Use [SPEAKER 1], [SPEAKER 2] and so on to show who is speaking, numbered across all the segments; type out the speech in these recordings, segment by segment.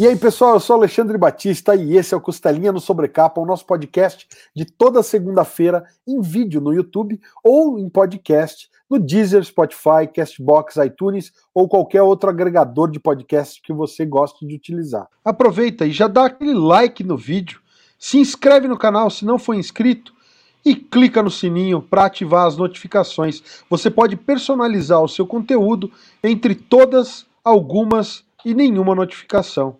[SPEAKER 1] E aí, pessoal, eu sou Alexandre Batista e esse é o Costelinha no Sobrecapa, o nosso podcast de toda segunda-feira em vídeo no YouTube ou em podcast no Deezer, Spotify, Castbox, iTunes ou qualquer outro agregador de podcast que você goste de utilizar. Aproveita e já dá aquele like no vídeo, se inscreve no canal se não for inscrito e clica no sininho para ativar as notificações. Você pode personalizar o seu conteúdo entre todas, algumas e nenhuma notificação.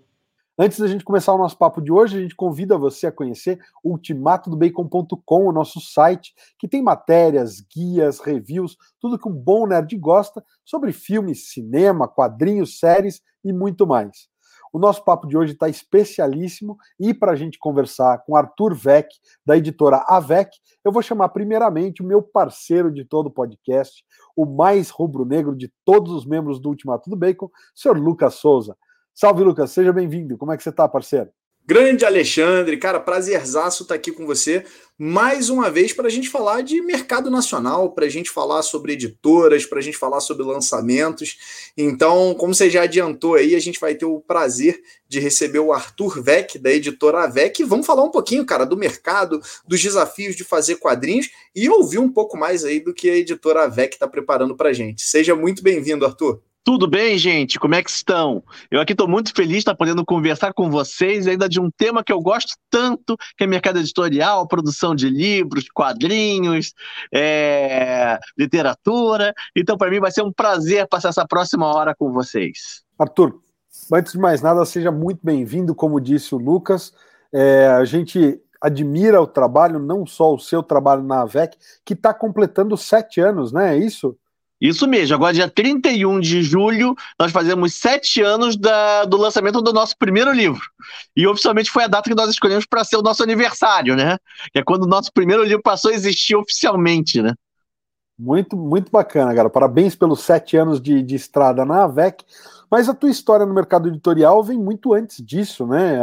[SPEAKER 1] Antes da gente começar o nosso papo de hoje, a gente convida você a conhecer ultimatodobacon.com, o nosso site, que tem matérias, guias, reviews, tudo que um bom nerd gosta sobre filmes, cinema, quadrinhos, séries e muito mais. O nosso papo de hoje está especialíssimo e para a gente conversar com Arthur Vec, da editora Avec, eu vou chamar primeiramente o meu parceiro de todo o podcast, o mais rubro-negro de todos os membros do Ultimato do Bacon, o senhor Lucas Souza. Salve, Lucas, seja bem-vindo. Como é que você está, parceiro?
[SPEAKER 2] Grande Alexandre, cara, prazerzaço estar tá aqui com você mais uma vez para a gente falar de mercado nacional, para a gente falar sobre editoras, para a gente falar sobre lançamentos. Então, como você já adiantou aí, a gente vai ter o prazer de receber o Arthur Vec, da editora Avec, e vamos falar um pouquinho, cara, do mercado, dos desafios de fazer quadrinhos e ouvir um pouco mais aí do que a editora Avec está preparando para a gente. Seja muito bem-vindo, Arthur.
[SPEAKER 3] Tudo bem, gente? Como é que estão? Eu aqui estou muito feliz de estar podendo conversar com vocês ainda de um tema que eu gosto tanto, que é mercado editorial, produção de livros, quadrinhos, é... literatura. Então, para mim, vai ser um prazer passar essa próxima hora com vocês.
[SPEAKER 1] Arthur, antes de mais nada, seja muito bem-vindo, como disse o Lucas. É, a gente admira o trabalho, não só o seu trabalho na AVEC, que está completando sete anos, né? É isso?
[SPEAKER 3] Isso mesmo, agora dia 31 de julho, nós fazemos sete anos da, do lançamento do nosso primeiro livro. E oficialmente foi a data que nós escolhemos para ser o nosso aniversário, né? Que é quando o nosso primeiro livro passou a existir oficialmente, né?
[SPEAKER 1] Muito, muito bacana, cara. Parabéns pelos sete anos de, de estrada na AVEC. Mas a tua história no mercado editorial vem muito antes disso, né?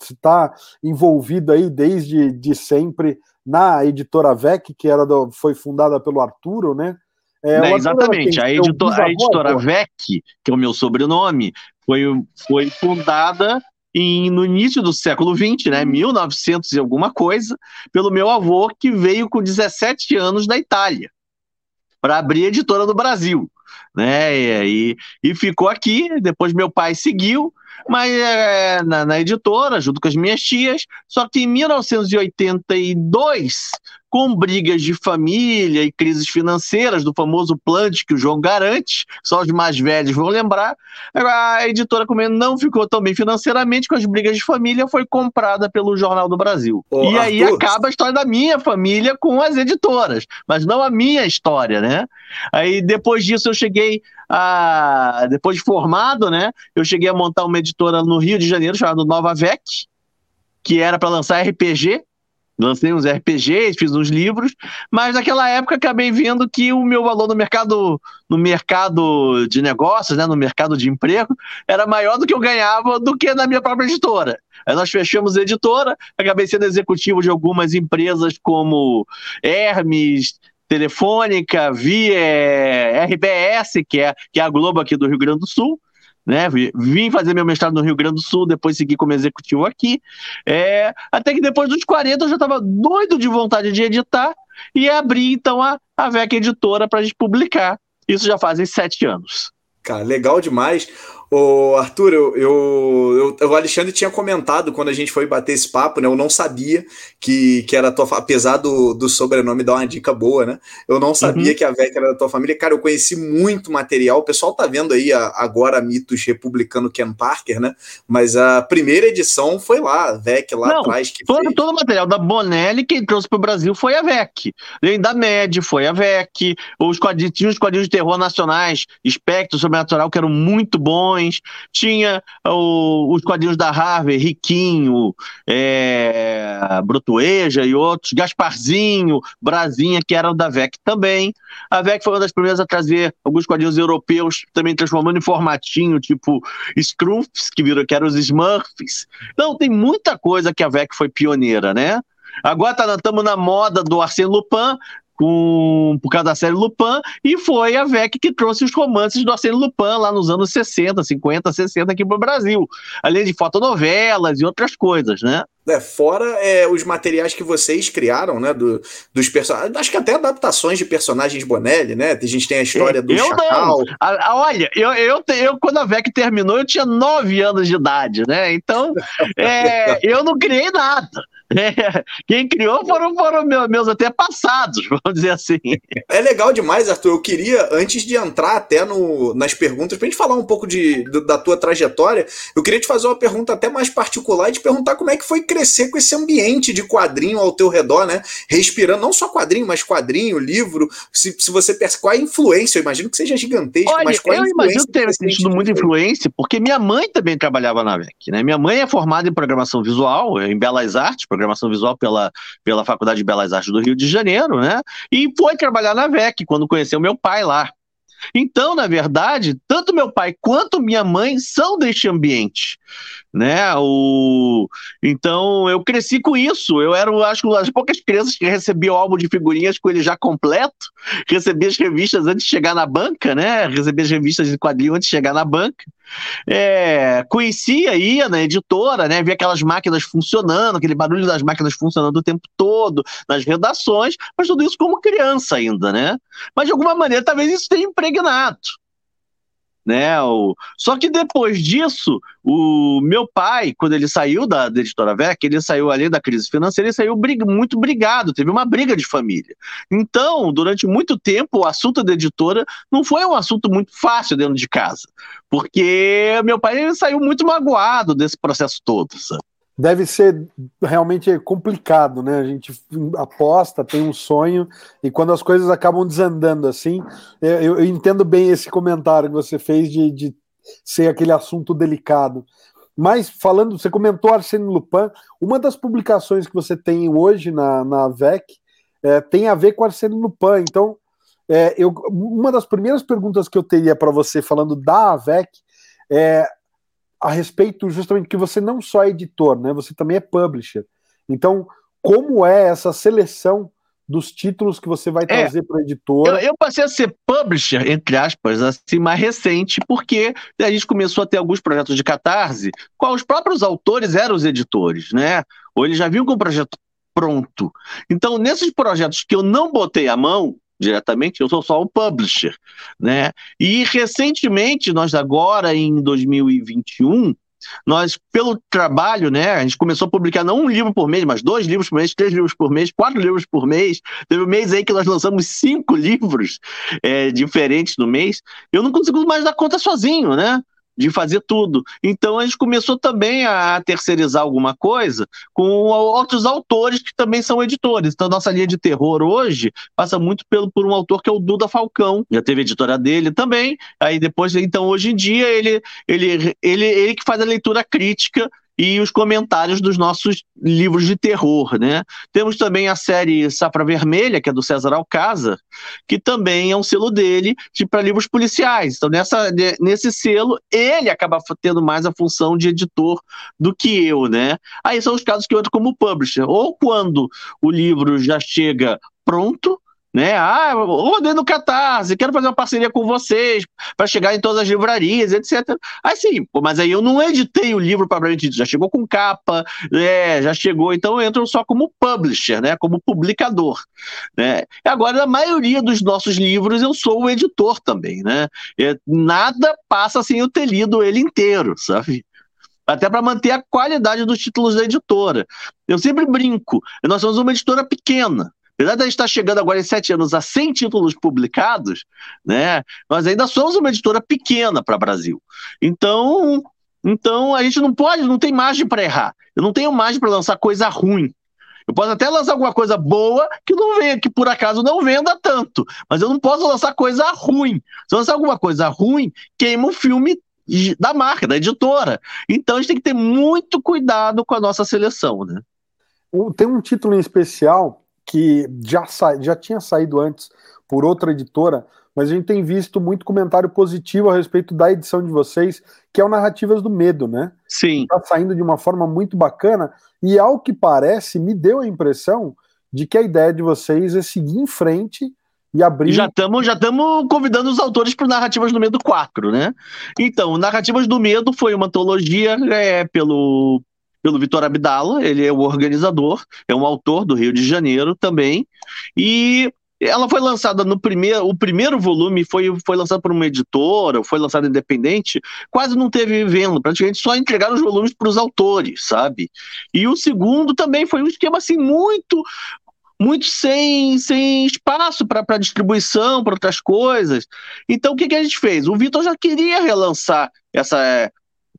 [SPEAKER 1] Você está envolvido aí desde de sempre na editora AVEC, que era do, foi fundada pelo Arturo, né?
[SPEAKER 3] É, né, exatamente. A, editor, a editora VEC, que é o meu sobrenome, foi, foi fundada em, no início do século XX, né, 1900 e alguma coisa, pelo meu avô, que veio com 17 anos da Itália, para abrir a editora no Brasil. Né, e, e ficou aqui, depois meu pai seguiu, mas é, na, na, editora, junto com as minhas tias. Só que em 1982, com brigas de família e crises financeiras do famoso plant que o João garante, só os mais velhos vão lembrar, a editora como não ficou tão bem financeiramente com as brigas de família, foi comprada pelo Jornal do Brasil. Ô, e Arthur. aí acaba a história da minha família com as editoras, mas não a minha história, né? Aí depois disso eu cheguei a depois de formado, né, eu cheguei a montar uma editora no Rio de Janeiro chamada Nova Vec, que era para lançar RPG, lancei uns RPGs, fiz uns livros, mas naquela época acabei vendo que o meu valor no mercado, no mercado de negócios, né, no mercado de emprego, era maior do que eu ganhava do que na minha própria editora. Aí nós fechamos a editora, acabei sendo executivo de algumas empresas como Hermes, Telefônica, via RBS, que é, que é a Globo aqui do Rio Grande do Sul, né? Vim fazer meu mestrado no Rio Grande do Sul, depois segui como executivo aqui. É, até que depois dos 40 eu já estava doido de vontade de editar e abri então a, a VEC Editora para a gente publicar. Isso já fazem sete anos.
[SPEAKER 2] Cara, legal demais. Ô, Arthur, eu, eu, eu, o Alexandre tinha comentado quando a gente foi bater esse papo, né? Eu não sabia que, que era tua apesar do, do sobrenome dar uma dica boa, né? Eu não sabia uhum. que a VEC era da tua família. Cara, eu conheci muito material. O pessoal tá vendo aí a, agora mitos republicano Ken Parker, né? Mas a primeira edição foi lá, a VEC lá não, atrás. Que
[SPEAKER 3] todo, fez. todo o material da Bonelli que trouxe pro Brasil foi a VEC. Nem da MED foi a VEC. Os quadrinhos, tinha os quadrinhos de terror nacionais, Espectro, Sobrenatural, que eram muito bons tinha o, os quadrinhos da Harvey, Riquinho, é, Brotueja e outros, Gasparzinho, Brasinha, que eram da VEC também. A VEC foi uma das primeiras a trazer alguns quadrinhos europeus, também transformando em formatinho, tipo Scruffs, que, virou, que eram os Smurfs. Então, tem muita coisa que a VEC foi pioneira, né? Agora estamos tá, na moda do Arsène Lupin, com, por causa da série Lupin, e foi a VEC que trouxe os romances do Arsène Lupin lá nos anos 60, 50, 60 aqui para o Brasil, além de fotonovelas e outras coisas, né?
[SPEAKER 2] É, fora é, os materiais que vocês criaram, né? Do, dos personagens. Acho que até adaptações de personagens Bonelli, né? A gente tem a história do
[SPEAKER 3] eu
[SPEAKER 2] Chacal.
[SPEAKER 3] Não. A, olha, eu, eu, eu, quando a VEC terminou, eu tinha nove anos de idade, né? Então, é, eu não criei nada. É, quem criou foram, foram meus, até passados, vamos dizer assim.
[SPEAKER 2] É legal demais, Arthur. Eu queria, antes de entrar até no, nas perguntas, para a gente falar um pouco de, da tua trajetória, eu queria te fazer uma pergunta até mais particular e te perguntar como é que foi crescer com esse ambiente de quadrinho ao teu redor, né? Respirando não só quadrinho, mas quadrinho, livro. Se, se você percebe qual é a influência, eu imagino que seja gigantesco,
[SPEAKER 3] Olha,
[SPEAKER 2] mas qual é
[SPEAKER 3] a influência? Eu imagino que tenha tido muita influência, porque minha mãe também trabalhava na VEC, né? Minha mãe é formada em programação visual, em belas artes, programação visual pela, pela Faculdade de Belas Artes do Rio de Janeiro, né? E foi trabalhar na VEC quando conheceu meu pai lá. Então, na verdade, tanto meu pai quanto minha mãe são deste ambiente, né? O... Então, eu cresci com isso. Eu era, acho, uma das poucas crianças que recebia o álbum de figurinhas com ele já completo, recebia as revistas antes de chegar na banca, né? Recebia as revistas de quadrinho antes de chegar na banca. É, conhecia, ia na editora, né? Via aquelas máquinas funcionando, aquele barulho das máquinas funcionando o tempo todo, nas redações, mas tudo isso como criança ainda, né? Mas de alguma maneira talvez isso tenha impregnado né? O... Só que depois disso, o meu pai, quando ele saiu da, da editora VEC, ele saiu ali da crise financeira, ele saiu muito brigado, teve uma briga de família. Então, durante muito tempo, o assunto da editora não foi um assunto muito fácil dentro de casa, porque meu pai saiu muito magoado desse processo todo, sabe?
[SPEAKER 1] Deve ser realmente complicado, né? A gente aposta, tem um sonho, e quando as coisas acabam desandando assim, eu, eu entendo bem esse comentário que você fez de, de, ser aquele assunto delicado. Mas falando, você comentou Arsênio Lupin, uma das publicações que você tem hoje na, na VEC é, tem a ver com Arsênio Lupin. Então, é, eu, uma das primeiras perguntas que eu teria para você falando da AVEC é a respeito justamente que você não só é editor, né? Você também é publisher. Então, como é essa seleção dos títulos que você vai é, trazer é, para a editora?
[SPEAKER 3] Eu, eu, passei a ser publisher, entre aspas, assim, mais recente, porque a gente começou a ter alguns projetos de catarse, qual os próprios autores eram os editores, né? Ou eles já viam com o projeto pronto. Então, nesses projetos que eu não botei a mão, diretamente, eu sou só o publisher, né? E recentemente, nós agora em 2021, nós, pelo trabalho, né, a gente começou a publicar não um livro por mês, mas dois livros por mês, três livros por mês, quatro livros por mês. Teve um mês aí que nós lançamos cinco livros é, diferentes no mês. Eu não consigo mais dar conta sozinho, né? De fazer tudo. Então a gente começou também a terceirizar alguma coisa com outros autores que também são editores. Então nossa linha de terror hoje passa muito pelo, por um autor que é o Duda Falcão. Já teve editora dele também. Aí depois, então hoje em dia ele ele ele, ele que faz a leitura crítica e os comentários dos nossos livros de terror, né? Temos também a série Safra Vermelha, que é do César Alcázar, que também é um selo dele para livros policiais. Então, nessa, nesse selo, ele acaba tendo mais a função de editor do que eu, né? Aí são os casos que eu entro como publisher. Ou quando o livro já chega pronto, né? Ah, rodei no Catarse, quero fazer uma parceria com vocês para chegar em todas as livrarias, etc. Assim, mas aí eu não editei o livro para gente já chegou com capa, é, já chegou, então eu entro só como publisher, né? Como publicador, né? Agora a maioria dos nossos livros eu sou o editor também, né? É, nada passa sem eu ter lido ele inteiro, sabe? até para manter a qualidade dos títulos da editora. Eu sempre brinco, nós somos uma editora pequena, Apesar de a gente estar chegando agora em sete anos a 100 títulos publicados, né, nós ainda somos uma editora pequena para o Brasil. Então, então a gente não pode, não tem margem para errar. Eu não tenho margem para lançar coisa ruim. Eu posso até lançar alguma coisa boa que não venha, que por acaso não venda tanto, mas eu não posso lançar coisa ruim. Se eu lançar alguma coisa ruim, queima o filme da marca, da editora. Então a gente tem que ter muito cuidado com a nossa seleção, né?
[SPEAKER 1] Tem um título em especial que já, sa já tinha saído antes por outra editora, mas a gente tem visto muito comentário positivo a respeito da edição de vocês, que é o Narrativas do Medo, né?
[SPEAKER 3] Sim.
[SPEAKER 1] Está saindo de uma forma muito bacana, e ao que parece, me deu a impressão de que a ideia de vocês é seguir em frente e abrir.
[SPEAKER 3] Já estamos já convidando os autores para Narrativas do Medo 4, né? Então, Narrativas do Medo foi uma antologia é, pelo, pelo Vitor Abdala, ele é o organizador, é um autor do Rio de Janeiro também, e ela foi lançada no primeiro, o primeiro volume foi, foi lançado por uma editora, foi lançado independente, quase não teve venda, praticamente só entregaram os volumes para os autores, sabe? E o segundo também foi um esquema assim muito muito sem, sem espaço para distribuição, para outras coisas. Então, o que, que a gente fez? O Vitor já queria relançar essa,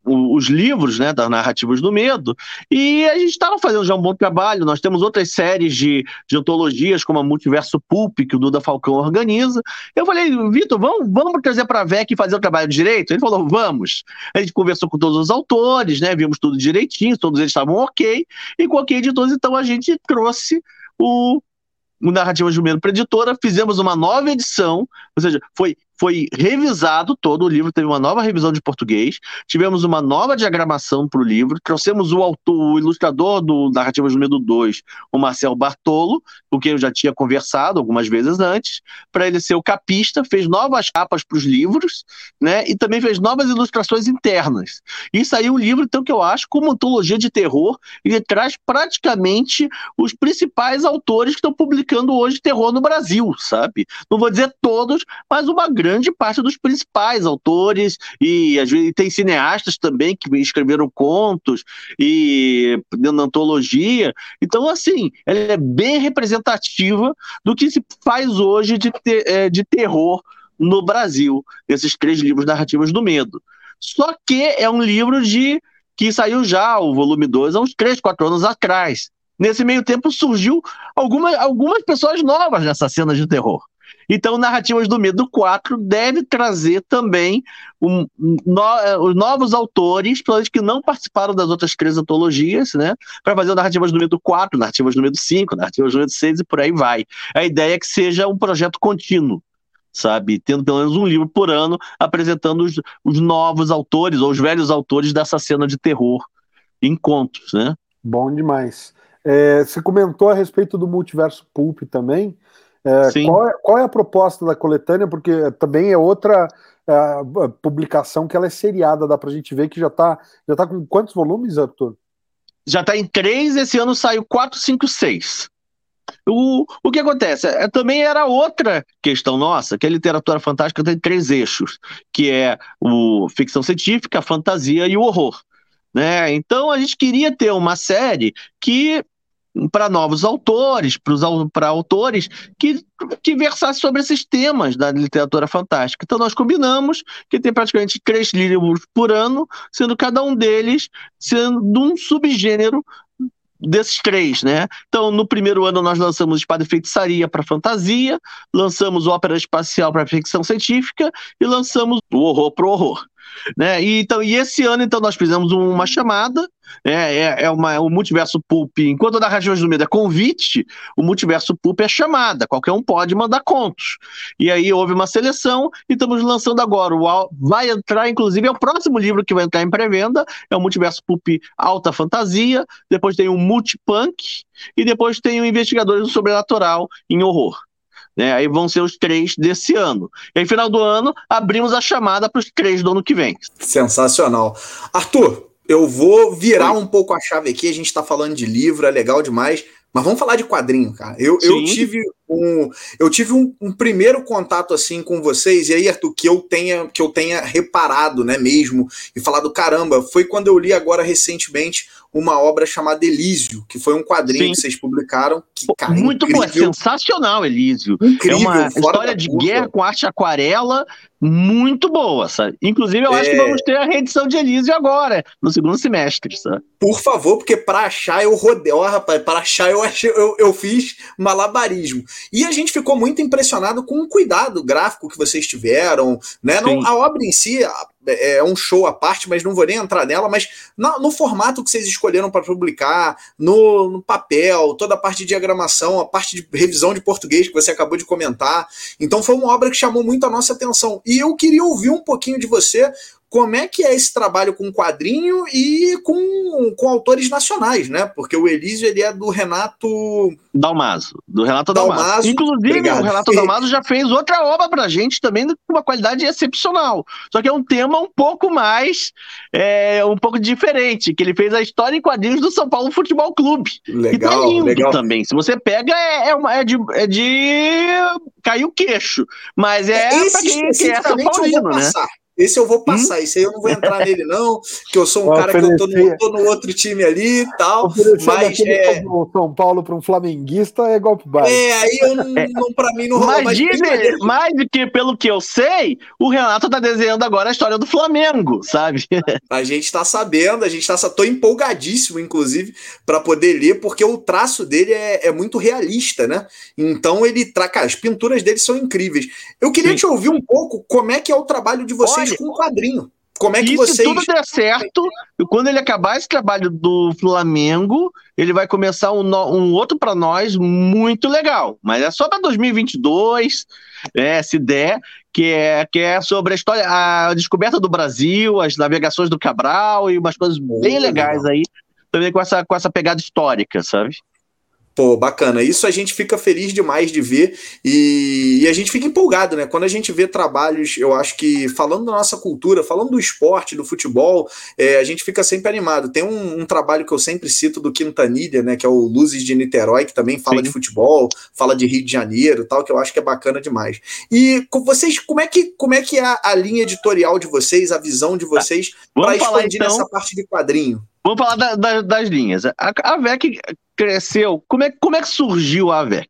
[SPEAKER 3] os livros né, das narrativas do medo, e a gente estava fazendo já um bom trabalho. Nós temos outras séries de, de antologias, como a Multiverso Pulp, que o Duda Falcão organiza. Eu falei, Vitor, vamos, vamos trazer para a VEC e fazer o trabalho direito? Ele falou, vamos. A gente conversou com todos os autores, né, vimos tudo direitinho, todos eles estavam ok, e com ok editores, então a gente trouxe o o Narrativa Jumento para editora, fizemos uma nova edição, ou seja, foi foi revisado todo o livro, teve uma nova revisão de português, tivemos uma nova diagramação para o livro, trouxemos o autor, o ilustrador do Narrativas do Medo 2, o Marcel Bartolo, com quem eu já tinha conversado algumas vezes antes, para ele ser o capista, fez novas capas para os livros, né, e também fez novas ilustrações internas. E saiu um livro, então, que eu acho, como antologia de terror, ele traz praticamente os principais autores que estão publicando hoje terror no Brasil, sabe? Não vou dizer todos, mas uma grande grande parte dos principais autores, e às vezes tem cineastas também que escreveram contos e da antologia. Então, assim, ela é bem representativa do que se faz hoje de, ter, é, de terror no Brasil, esses três livros narrativas do medo. Só que é um livro de que saiu já, o volume 2, há uns 3, 4 anos atrás. Nesse meio tempo surgiu alguma, algumas pessoas novas nessa cena de terror. Então, Narrativas do Medo 4 deve trazer também um, no, novos autores, pessoas que não participaram das outras três antologias, né? Para fazer Narrativas do Medo 4, Narrativas do Medo 5, Narrativas do Medo 6 e por aí vai. A ideia é que seja um projeto contínuo sabe? Tendo pelo menos um livro por ano apresentando os, os, novos autores ou os velhos autores dessa cena de terror em contos, né?
[SPEAKER 1] Bom demais. É, você comentou a respeito do multiverso pulp também. É, qual, é, qual, é, a proposta da coletânea? Porque também é outra é, publicação que ela é seriada, dá pra gente ver que já tá, já tá com quantos volumes, Arthur?
[SPEAKER 3] Já tá em três, esse ano saiu quatro, cinco, seis. O, o que acontece? É, também era outra questão nossa, que a literatura fantástica tem três eixos, que é o ficção científica, a fantasia e o horror. Né? Então a gente queria ter uma série que para novos autores, para autores que, que versassem sobre esses temas da literatura fantástica. Então nós combinamos que tem praticamente três livros por ano, sendo cada um deles sendo um subgênero desses três, né? Então, no primeiro ano nós lançamos Espada e Feitiçaria para fantasia, lançamos Ópera Espacial para ficção científica e lançamos o horror para o horror. Né? E, então, e esse ano, então, nós fizemos uma chamada, né? é, é uma, o Multiverso Pulp, enquanto a Narrativas do Medo é convite, o Multiverso Pulp é chamada, qualquer um pode mandar contos. E aí houve uma seleção e estamos lançando agora. O, vai entrar, inclusive, é o próximo livro que vai entrar em pré-venda, é o Multiverso Pulp Alta Fantasia, depois tem o Multipunk e depois tem o Investigadores do Sobrenatural em Horror. Né? Aí vão ser os três desse ano. E aí, final do ano, abrimos a chamada para os três do ano que vem.
[SPEAKER 2] Sensacional. Arthur, eu vou virar um pouco a chave aqui. A gente está falando de livro, é legal demais. Mas vamos falar de quadrinho, cara. Eu, eu tive um, eu tive um, um, primeiro contato assim com vocês, e aí, Arthur, que eu tenha, que eu tenha reparado, né, mesmo, e falado, caramba, foi quando eu li agora recentemente uma obra chamada Elísio, que foi um quadrinho Sim. que vocês publicaram. Que,
[SPEAKER 3] cara, Muito incrível. bom, é sensacional, Elísio. Incrível, é uma história de guerra com arte aquarela muito boa, sabe? Inclusive, eu é... acho que é. vamos ter a reedição de Elísio agora, no segundo semestre, sabe?
[SPEAKER 2] Por favor, porque para achar eu rodei, ó, rapaz, para achar eu, achei, eu, eu fiz malabarismo. E a gente ficou muito impressionado com o cuidado gráfico que vocês tiveram, né? Não, a obra em si, é, é um show à parte, mas não vou nem entrar nela, mas no, no formato que vocês escolheram para publicar, no, no, papel, toda a parte de diagramação, a parte de revisão de português que você acabou de comentar. Então foi uma obra que chamou muito a nossa atenção. E eu queria ouvir um pouquinho de você como é que é esse trabalho com quadrinho e com, com autores nacionais, né? Porque o Elísio ele é do Renato
[SPEAKER 3] Dalmaso, do Renato Dalmaso. Dalmaso. Inclusive, Obrigado. o Renato Dalmaso já fez outra obra pra gente também com uma qualidade excepcional. Só que é um tema um pouco mais, é, um pouco diferente, que ele fez a história em quadrinhos do São Paulo Futebol Clube.
[SPEAKER 2] Legal, e tá
[SPEAKER 3] lindo
[SPEAKER 2] legal.
[SPEAKER 3] também. Se você pega, é, é, uma, é, de, é de cair o queixo. Mas é
[SPEAKER 2] Esse pra quem é São Paulino, né? Esse eu vou hum? passar, hum? esse aí eu não vou entrar nele, não, que eu sou um cara que eu tô no, tô no, outro time ali e tal. Mas é...
[SPEAKER 1] São Paulo para um flamenguista é golpe baixo.
[SPEAKER 2] É, aí eu não, não para mim não
[SPEAKER 3] rola mas mais. Dizem, mais do que pelo que eu sei, o Renato tá desenhando agora a história do Flamengo, sabe?
[SPEAKER 2] A gente tá sabendo, a gente tá tô empolgadíssimo, inclusive, para poder ler, porque o traço dele é, é muito realista, né? Então ele traz, as pinturas dele são incríveis. Eu queria Sim. te ouvir um pouco como é que é o trabalho de vocês vocês com um quadrinho. Como é que vocês.
[SPEAKER 3] Se tudo der certo, quando ele acabar esse trabalho do Flamengo, ele vai começar um, um outro para nós muito legal. Mas é só para 2022, é, se der, que é, que é sobre a história, a descoberta do Brasil, as navegações do Cabral e umas coisas bem legais aí, também com essa, com essa pegada histórica, sabe?
[SPEAKER 2] Pô, bacana. Isso a gente fica feliz demais de ver e, e, a gente fica empolgado, né? Quando a gente vê trabalhos, eu acho que falando da nossa cultura, falando do esporte, do futebol, é, a gente fica sempre animado. Tem um, um, trabalho que eu sempre cito do Quintanilha, né? Que é o Luzes de Niterói, que também fala Sim. de futebol, fala de Rio de Janeiro tal, que eu acho que é bacana demais. E com vocês, como é que, como é, que é a, a linha editorial de vocês, a visão de vocês para expandir então... nessa parte de quadrinho?
[SPEAKER 3] Vamos falar da, da, das linhas. A, a VEC cresceu. Como é, como é que surgiu a VEC?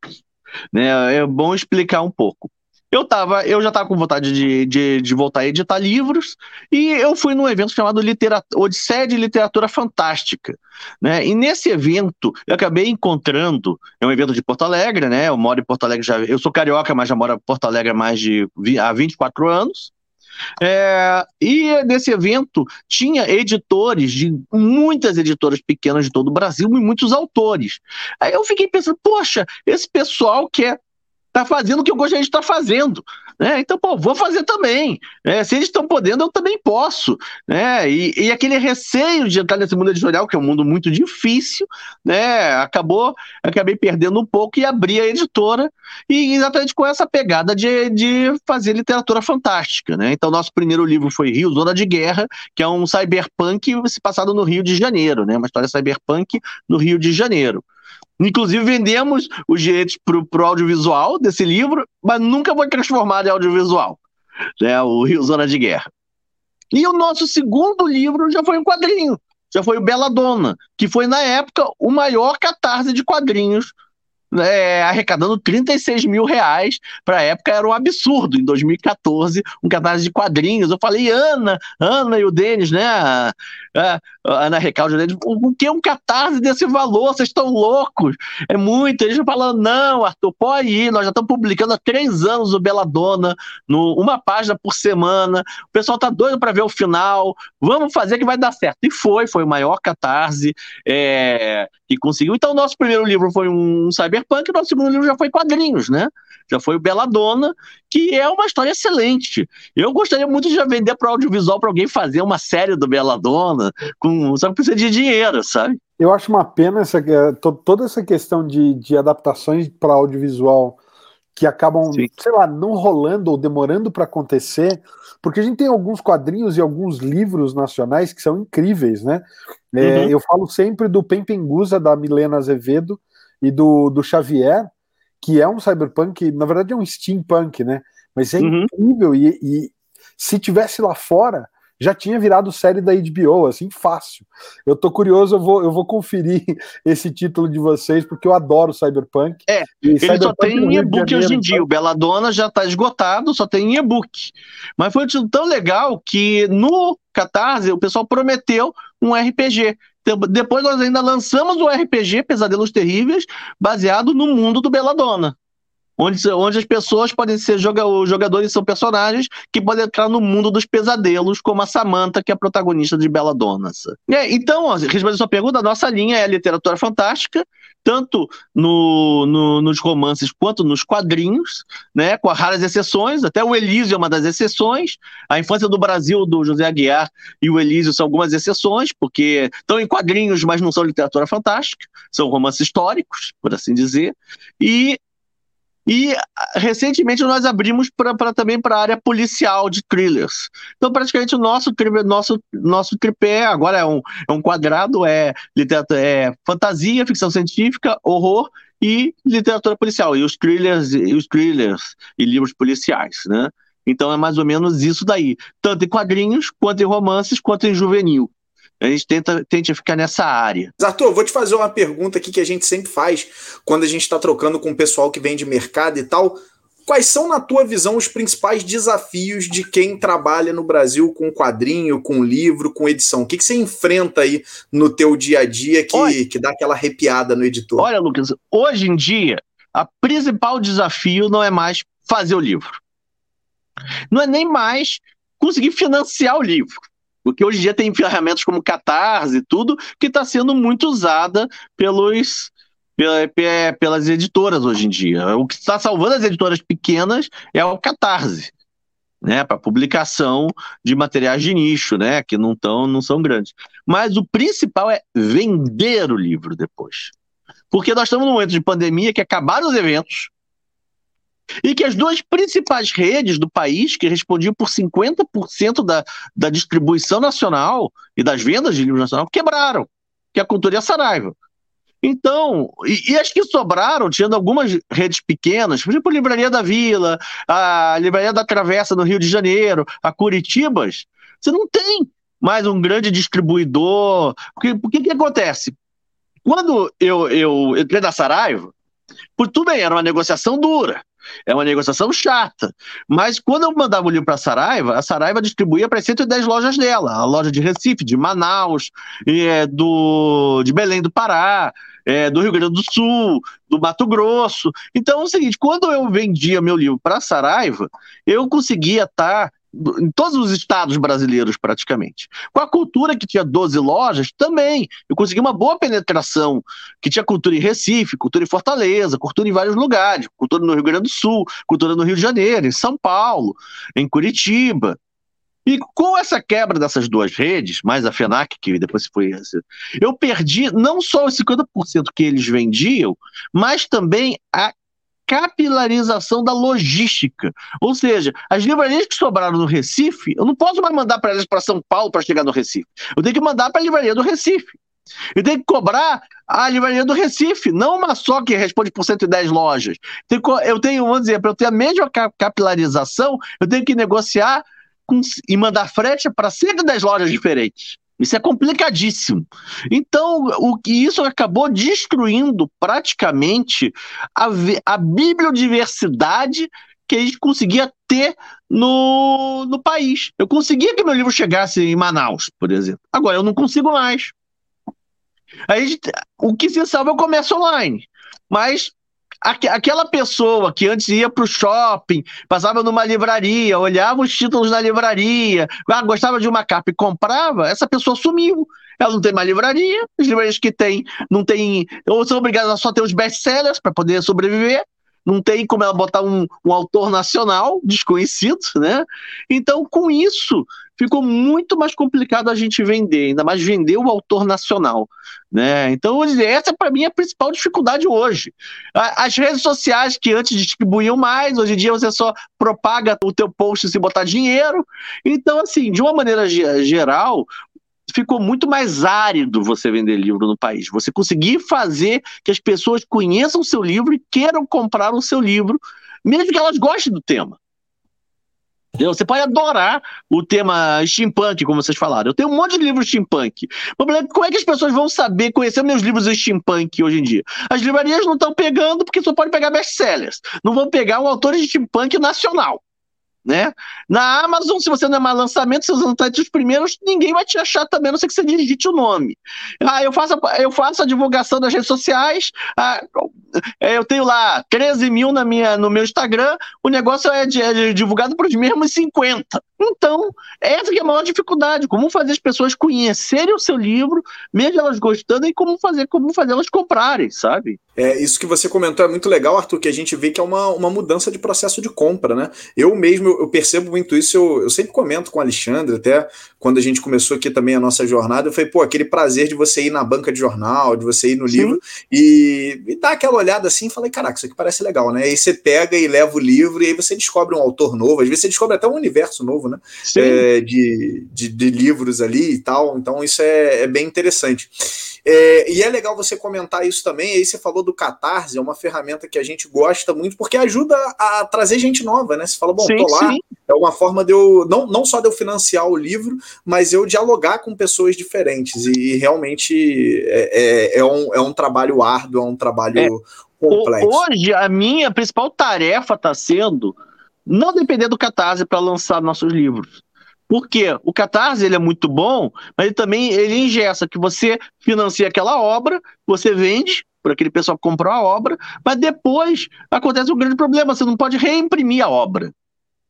[SPEAKER 3] Né, é bom explicar um pouco. Eu, tava, eu já estava com vontade de, de, de, voltar a editar livros e eu fui num evento chamado Odisseia de Literatura Fantástica. Né? E nesse evento eu acabei encontrando, é um evento de Porto Alegre, né? Eu moro em Porto Alegre já. Eu sou carioca, mas já moro em Porto Alegre há mais de há 24 anos. É, e nesse evento tinha editores de muitas editoras pequenas de todo o Brasil e muitos autores. Aí eu fiquei pensando, poxa, esse pessoal quer tá fazendo o que eu gostaria de estar tá fazendo. Né? Então, pô, vou fazer também. Né? Se eles estão podendo, eu também posso. Né? E, e, aquele receio de entrar nesse mundo editorial, que é um mundo muito difícil, né? acabou, acabei perdendo um pouco e abri a editora, e exatamente com essa pegada de, de fazer literatura fantástica. Né? Então, nosso primeiro livro foi Rio, Zona de Guerra, que é um cyberpunk se passado no Rio de Janeiro, né? uma história cyberpunk no Rio de Janeiro. Inclusive, vendemos os direitos para o audiovisual desse livro, mas nunca foi transformado em audiovisual. Né, o Rio Zona de Guerra. E o nosso segundo livro já foi um quadrinho, já foi o Bela Dona, que foi, na época, o maior catarse de quadrinhos é, arrecadando 36 mil reais. Para a época era um absurdo. Em 2014, um catarse de quadrinhos. Eu falei, Ana, Ana e o Denis, né? A Ana Recalde, Denis, o que é um catarse desse valor? Vocês estão loucos? É muito. Eles falando, não, Arthur, pode ir. Nós já estamos publicando há três anos o Dona no, uma página por semana. O pessoal tá doido para ver o final. Vamos fazer que vai dar certo. E foi, foi o maior catarse é, que conseguiu. Então, nosso primeiro livro foi um cyber cyberpunk, nosso segundo livro já foi quadrinhos, né? Já foi o Dona, que é uma história excelente. Eu gostaria muito de já vender para audiovisual para alguém fazer uma série do Dona, com, só que precisa de dinheiro, sabe?
[SPEAKER 1] Eu acho uma pena essa, é, toda essa questão de, de adaptações para audiovisual que acabam, Sim. sei lá, não rolando ou demorando para acontecer, porque a gente tem alguns quadrinhos e alguns livros nacionais que são incríveis, né? É, uhum. Eu falo sempre do Pempengusa, da Milena Azevedo, e do, do Xavier, que é um cyberpunk, na verdade é um steampunk, né? Mas é uhum. incrível e, e, se tivesse lá fora, já tinha virado série da HBO, assim, fácil. Eu tô curioso, eu vou, eu vou conferir esse título de vocês, porque eu adoro Cyberpunk.
[SPEAKER 3] É, ele cyberpunk só tem em e-book hoje em dia. O Belladonna já tá esgotado, só tem em e-book. Mas foi um título tão legal que no Catarse o pessoal prometeu um RPG. Depois nós ainda lançamos o RPG Pesadelos Terríveis, baseado no mundo do Belladonna. Onde, onde as pessoas podem ser joga, os jogadores são personagens que podem entrar no mundo dos pesadelos, como a Samantha, que é a protagonista de Bela Donna. É, então, respondendo a sua pergunta, a nossa linha é a literatura fantástica, tanto no, no, nos romances quanto nos quadrinhos, né, com raras exceções, até o Elísio é uma das exceções, a infância do Brasil, do José Aguiar e o Elísio são algumas exceções, porque estão em quadrinhos, mas não são literatura fantástica, são romances históricos, por assim dizer, e e recentemente nós abrimos pra também para a área policial de thrillers. Então, praticamente, o nosso, nosso, nosso tripé agora é um, é um quadrado: é, literatura, é fantasia, ficção científica, horror e literatura policial. E os thrillers, e os thrillers e livros policiais, né? Então é mais ou menos isso daí, tanto em quadrinhos, quanto em romances, quanto em juvenil. A gente tenta, tenta ficar nessa área.
[SPEAKER 2] Arthur, vou te fazer uma pergunta aqui que a gente sempre faz quando a gente está trocando com o pessoal que vem de mercado e tal. Quais são, na tua visão, os principais desafios de quem trabalha no Brasil com quadrinho, com livro, com edição? O que, que você enfrenta aí no teu dia a dia que, olha, que dá aquela arrepiada no editor?
[SPEAKER 3] Olha, Lucas, hoje em dia, o principal desafio não é mais fazer o livro. Não é nem mais conseguir financiar o livro. Porque hoje em dia tem ferramentas como Catarse e tudo, que está sendo muito usada pelos, pelas editoras hoje em dia. O que está salvando as editoras pequenas é o Catarse. Né, para publicação de materiais de nicho, né, que não, tão, não são grandes. Mas o principal é vender o livro depois. Porque nós estamos num momento de pandemia que acabaram os eventos, e que as duas principais redes do país, que respondiam por 50% da, da distribuição nacional e das vendas de livros nacional, quebraram, que é a Cultura e a Saraiva. Então, e, e, as que sobraram, tirando algumas redes pequenas, por exemplo, a Livraria da Vila, a Livraria da Travessa no Rio de Janeiro, a Curitibas, você não tem mais um grande distribuidor. Porque, o que, que acontece? Quando eu, eu entrei na Saraiva, por tudo bem, era uma negociação dura. É uma negociação chata. Mas quando eu mandava o livro para a Saraiva, a Saraiva distribuía para 110 lojas dela. A loja de Recife, de Manaus, é, do, de Belém do Pará, é, do Rio Grande do Sul, do Mato Grosso. Então é o seguinte, quando eu vendia meu livro para a Saraiva, eu conseguia estar tá em todos os estados brasileiros, praticamente. Com a cultura que tinha 12 lojas, também. Eu consegui uma boa penetração, que tinha cultura em Recife, cultura em Fortaleza, cultura em vários lugares, cultura no Rio Grande do Sul, cultura no Rio de Janeiro, em São Paulo, em Curitiba. E com essa quebra dessas duas redes, mais a FENAC, que depois foi. Eu perdi não só os 50% que eles vendiam, mas também a capilarização da logística. Ou seja, as livrarias que sobraram no Recife, eu não posso mais mandar para elas para São Paulo para chegar no Recife. Eu tenho que mandar para a livraria do Recife. Eu tenho que cobrar a livraria do Recife, não uma só que responde por 110 lojas. Eu tenho, vamos dizer, para eu ter a mesma capilarização, eu tenho que negociar com, e mandar frete para 110 lojas diferentes. Isso é complicadíssimo. Então, o que isso acabou destruindo praticamente a, a bibliodiversidade que a gente conseguia ter no, no país. Eu conseguia que meu livro chegasse em Manaus, por exemplo. Agora eu não consigo mais. Aí, o que se salva é o comércio online. Mas aquela pessoa que antes ia para o shopping, passava numa livraria, olhava os títulos da livraria, ah, gostava de uma capa e comprava, essa pessoa sumiu. Ela não tem mais livraria, as livrarias que tem não tem, ou são obrigadas a só ter os best-sellers para poder sobreviver, não tem como ela botar um, um autor nacional desconhecido, né? Então, com isso, ficou muito mais complicado a gente vender, ainda mais vender o autor nacional. Né? Então, essa para mim é a principal dificuldade hoje. As redes sociais que antes distribuíam mais, hoje em dia você só propaga o teu post se botar dinheiro. Então, assim, de uma maneira geral, ficou muito mais árido você vender livro no país. Você conseguir fazer que as pessoas conheçam o seu livro e queiram comprar o seu livro, mesmo que elas gostem do tema. Você pode adorar o tema steampunk, como vocês falaram. Eu tenho um monte de livros steampunk. É como é que as pessoas vão saber conhecer meus livros steampunk hoje em dia? As livrarias não estão pegando porque só pode pegar best-sellers. Não vão pegar um autor de steampunk nacional. Né? Na Amazon, se você não é mais lançamento, se você não está entre os primeiros, ninguém vai te achar também, a não ser que você digite o nome. Ah, eu faço, eu faço a divulgação das redes sociais, ah, eu tenho lá 13 mil na minha, no meu Instagram, o negócio é, de, é divulgado para os mesmos 50. Então, essa é a maior dificuldade, como fazer as pessoas conhecerem o seu livro, mesmo elas gostando, e como fazer, como fazer elas comprarem, sabe?
[SPEAKER 2] É, isso que você comentou é muito legal, Arthur, que a gente vê que é uma, uma mudança de processo de compra, né? Eu mesmo, eu percebo muito isso, eu, eu sempre comento com o Alexandre, até quando a gente começou aqui também a nossa jornada, eu falei, pô, aquele prazer de você ir na banca de jornal, de você ir no Sim. livro e, e dar aquela olhada assim, falei, caraca, isso aqui parece legal, né? Aí você pega e leva o livro e aí você descobre um autor novo, às vezes você descobre até um universo novo, né? É, de, de, de, livros ali e tal, então isso é, é bem interessante. É, e é legal você comentar isso também. Aí você falou do Catarse, é uma ferramenta que a gente gosta muito porque ajuda a trazer gente nova, né? Você fala, bom, sim, tô lá, sim. é uma forma de eu, não, não só de eu financiar o livro, mas eu dialogar com pessoas diferentes. E realmente é, é, é um, é um trabalho árduo, é um trabalho é. complexo.
[SPEAKER 3] Hoje, a minha principal tarefa está sendo não depender do Catarse para lançar nossos livros. Porque o Catarse ele é muito bom, mas ele também ele ingessa que você financia aquela obra, você vende para aquele pessoal que comprou a obra, mas depois acontece um grande problema, você não pode reimprimir a obra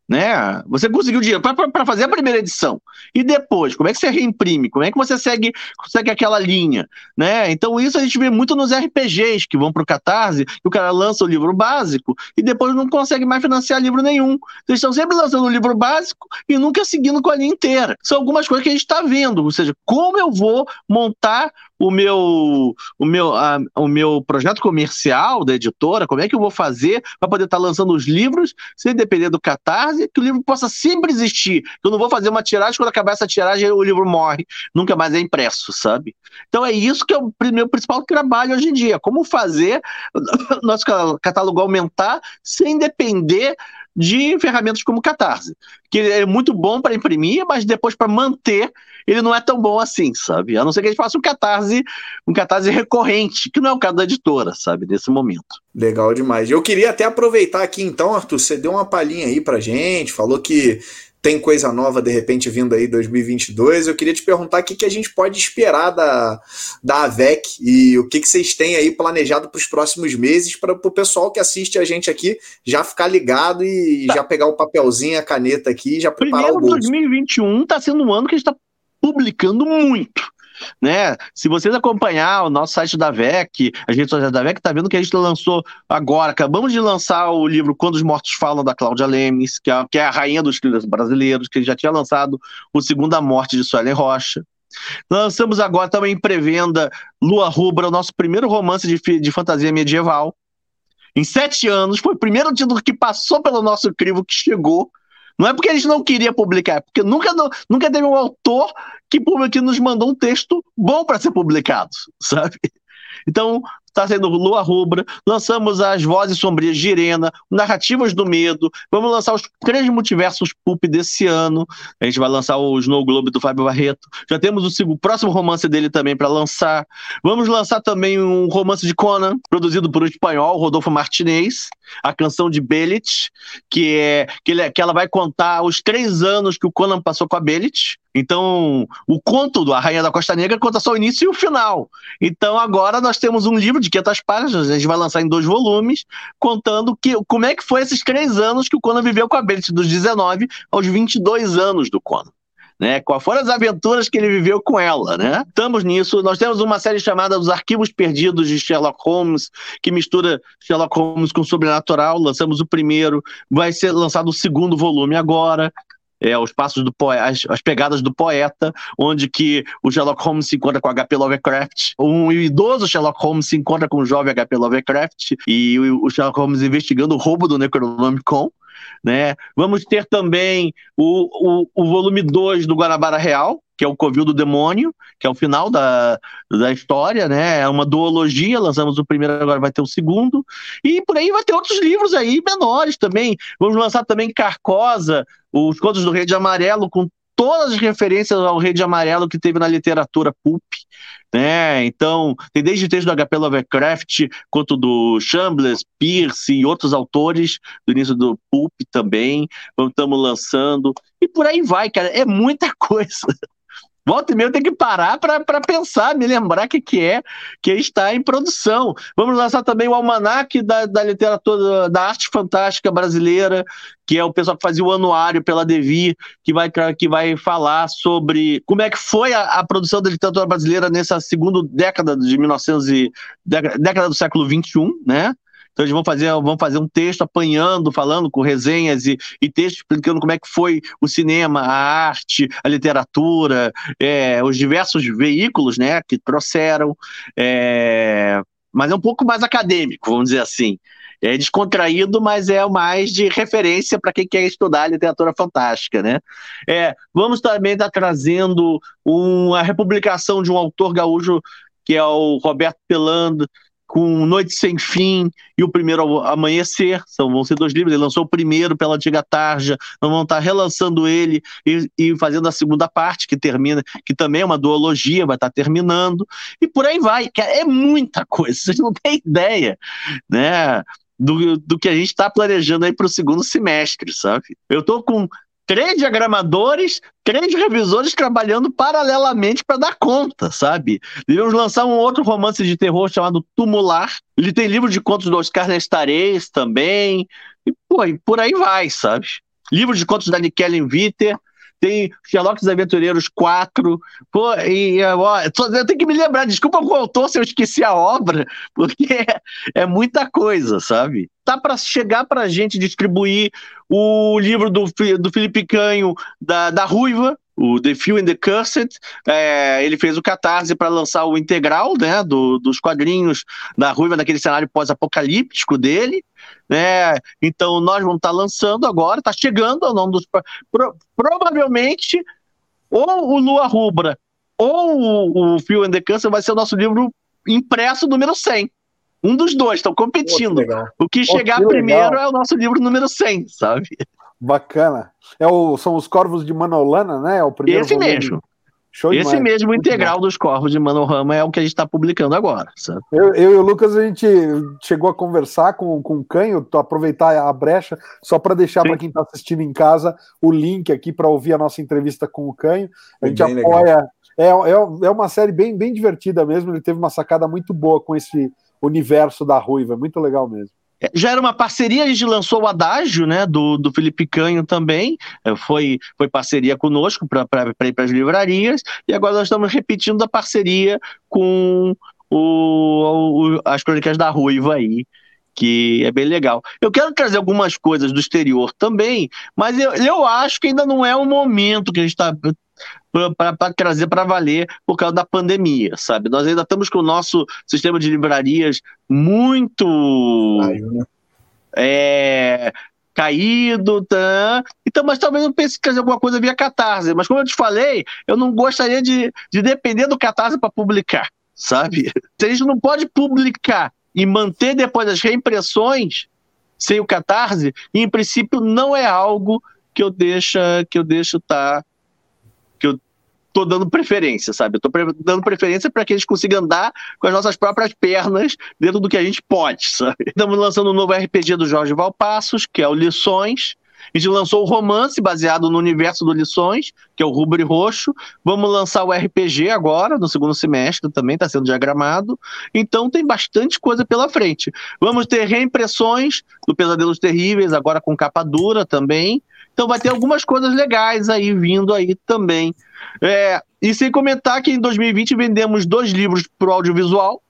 [SPEAKER 3] né? Você conseguiu dinheiro para fazer a primeira edição. E depois, como é que você reimprime? Como é que você segue, segue aquela linha? Né? Então, isso a gente vê muito nos RPGs que vão para o Catarse, o cara lança o livro básico e depois não consegue mais financiar livro nenhum. Eles estão sempre lançando o livro básico e nunca seguindo com a linha inteira. São algumas coisas que a gente está vendo, ou seja, como eu vou montar o meu, o meu, a, o meu projeto comercial da editora, como é que eu vou fazer para poder estar tá lançando os livros sem depender do Catarse, que o livro possa sempre existir. Eu não vou fazer uma tiragem, quando acabar essa tiragem o livro morre, nunca mais é impresso, sabe? Então é isso que é o meu principal trabalho hoje em dia, como fazer nosso catálogo aumentar sem depender de ferramentas como Catarse, que é muito bom para imprimir, mas depois para manter ele não é tão bom assim, sabe? A não ser que a gente faça um Catarse, um Catarse recorrente, que não é o caso da editora, sabe, nesse momento.
[SPEAKER 2] Legal demais. Eu queria até aproveitar aqui então, Arthur, você deu uma palhinha aí pra gente, falou que tem coisa nova de repente vindo aí 2022. Eu queria te perguntar o que, que a gente pode esperar da, da AVEC e o que, que vocês têm aí planejado para os próximos meses para o pessoal que assiste a gente aqui já ficar ligado e tá. já pegar o papelzinho, a caneta aqui e já preparar
[SPEAKER 3] Primeiro, o bolso. 2021 está sendo um ano que a gente está publicando muito né? Se vocês acompanhar o nosso site da VEC, as redes sociais da VEC, tá vendo que a gente lançou agora, acabamos de lançar o livro Quando os Mortos Falam, da Cláudia Lemes, que é, que é a rainha dos thrillers brasileiros, que já tinha lançado o Segunda Morte de Suelen Rocha. Lançamos agora também em pré-venda Lua Rubra, o nosso primeiro romance de, de fantasia medieval. Em sete anos, foi o primeiro título que passou pelo nosso crivo que chegou. Não é porque a gente não queria publicar, é porque nunca, nunca teve um autor que, que nos mandou um texto bom para ser publicado, sabe? Então, está sendo Lua Rubra, lançamos as Vozes Sombrias de Irena, Narrativas do Medo, vamos lançar os três multiversos Pulp desse ano, a gente vai lançar o Snow Globe do Fábio Barreto, já temos o, o próximo romance dele também para lançar, vamos lançar também um romance de Conan, produzido por um espanhol, Rodolfo Martinez, a canção de Belit, que é que, ele, que ela vai contar os três anos que o Conan passou com a Belit, então, o conto do A Rainha da Costa Negra conta só o início e o final. Então, agora nós temos um livro de 500 páginas, a gente vai lançar em dois volumes, contando que, como é que foi esses três anos que o Conan viveu com a Beth, dos 19 aos 22 anos do Conan. Né? Quais foram as aventuras que ele viveu com ela, né? Estamos nisso. Nós temos uma série chamada Os Arquivos Perdidos de Sherlock Holmes, que mistura Sherlock Holmes com sobrenatural. Lançamos o primeiro, vai ser lançado o segundo volume agora é, os passos do poeta, as, as, pegadas do poeta, onde que o Sherlock Holmes se encontra com H.P. Lovecraft, um idoso Sherlock Holmes se encontra com o jovem H.P. Lovecraft e o, o Sherlock Holmes investigando o roubo do Necronomicon. Né? Vamos ter também o, o, o volume 2 do Guanabara Real, que é o Covil do Demônio, que é o final da, da história, né? É uma duologia, lançamos o primeiro, agora vai ter o segundo. E por aí vai ter outros livros aí menores também. Vamos lançar também Carcosa, os Contos do Rei de Amarelo, com todas as referências ao Rei de Amarelo que teve na literatura pulp. Né? Então, tem desde o texto do H.P. Lovecraft, quanto do Chambliss, Pierce e outros autores do início do Pulp também, estamos lançando, e por aí vai, cara, é muita coisa. Volta e meia eu tenho que parar para pensar, me lembrar o que, que é que está em produção. Vamos lançar também o Almanac da, da Literatura, da Arte Fantástica Brasileira, que é o pessoal que fazia o anuário pela Devi, que vai, que vai falar sobre como é que foi a, a produção da literatura brasileira nessa segunda década de 1900 e, década do século XXI, né? Então eles vão fazer, vão fazer um texto apanhando, falando com resenhas e, e textos explicando como é que foi o cinema, a arte, a literatura, é, os diversos veículos né, que trouxeram. É, mas é um pouco mais acadêmico, vamos dizer assim. É descontraído, mas é mais de referência para quem quer estudar literatura fantástica, né? É, vamos também estar tá trazendo uma republicação de um autor gaúcho que é o Roberto Pelando, com Noite Sem Fim e o Primeiro Amanhecer, são, vão ser dois livros, ele lançou o primeiro pela Antiga Tarja, nós vamos estar relançando ele e, e, fazendo a segunda parte, que termina, que também é uma duologia, vai estar terminando, e por aí vai, é muita coisa, vocês não têm ideia, né, do, do que a gente está planejando aí para o segundo semestre, sabe? Eu estou com três diagramadores, três revisores trabalhando paralelamente para dar conta, sabe? Devemos lançar um outro romance de terror chamado Tumular. Ele tem livro de contos do Oscar Nestares também. E, pô, e por aí vai, sabe? Livro de contos da Nikellen Viter tem Sherlock dos Aventureiros 4. Pô, e ó, eu tenho que me lembrar, desculpa o autor se eu esqueci a obra, porque é, é muita coisa, sabe? Tá para chegar para a gente distribuir o livro do, do Felipe Canho, da, da Ruiva, o The Few and the Cursed, é, ele fez o catarse para lançar o integral né, do, dos quadrinhos da Ruiva naquele cenário pós-apocalíptico dele. Né? Então nós vamos estar tá lançando agora, está chegando o nome dos. Pro, provavelmente, ou o Lua Rubra ou o, o Few and the Cursed vai ser o nosso livro impresso número 100. Um dos dois, estão competindo. Pô, que o que chegar que primeiro é o nosso livro número 100, sabe?
[SPEAKER 1] Bacana. É o, são os Corvos de Manolana, né? É o
[SPEAKER 3] primeiro Esse volume. mesmo. Show Esse demais. mesmo Muito integral bom. dos Corvos de Manorama é o que a gente está publicando agora.
[SPEAKER 1] Eu, eu, e o Lucas, a gente chegou a conversar com, com o Canho, aproveitar a brecha, só para deixar para quem está assistindo em casa o link aqui para ouvir a nossa entrevista com o Canho. A gente bem apoia. É, é, é uma série bem, bem divertida mesmo. Ele teve uma sacada muito boa com esse universo da Ruiva, muito legal mesmo.
[SPEAKER 3] É, já era uma parceria, a gente lançou o Adágio, né, do, do Felipe Canho também, é, foi, foi parceria conosco para ir para as livrarias, e agora nós estamos repetindo a parceria com o, o, as Crônicas da Ruiva aí, que é bem legal. Eu quero trazer algumas coisas do exterior também, mas eu, eu acho que ainda não é o momento que a gente está para trazer para valer por causa da pandemia, sabe? Nós ainda estamos com o nosso sistema de livrarias muito né? é, caído, tá? então, mas talvez eu pense trazer alguma coisa via Catarse, mas como eu te falei, eu não gostaria de, de depender do Catarse para publicar, sabe? Se a gente não pode publicar e manter depois as reimpressões sem o Catarse, em princípio não é algo que eu deixa que eu deixo tá que eu tô dando preferência, sabe? Eu tô pre dando preferência para que a gente consiga andar com as nossas próprias pernas dentro do que a gente pode, sabe? Estamos lançando um novo RPG do Jorge Valpassos, que é o Lições. A gente lançou o romance baseado no universo do Lições, que é o Rubro Roxo. Vamos lançar o RPG agora, no segundo semestre, também está sendo diagramado. Então tem bastante coisa pela frente. Vamos ter reimpressões do Pesadelos Terríveis, agora com capa dura também. Então vai ter algumas coisas legais aí vindo aí também. É, e sem comentar que em 2020 vendemos dois livros para o audiovisual.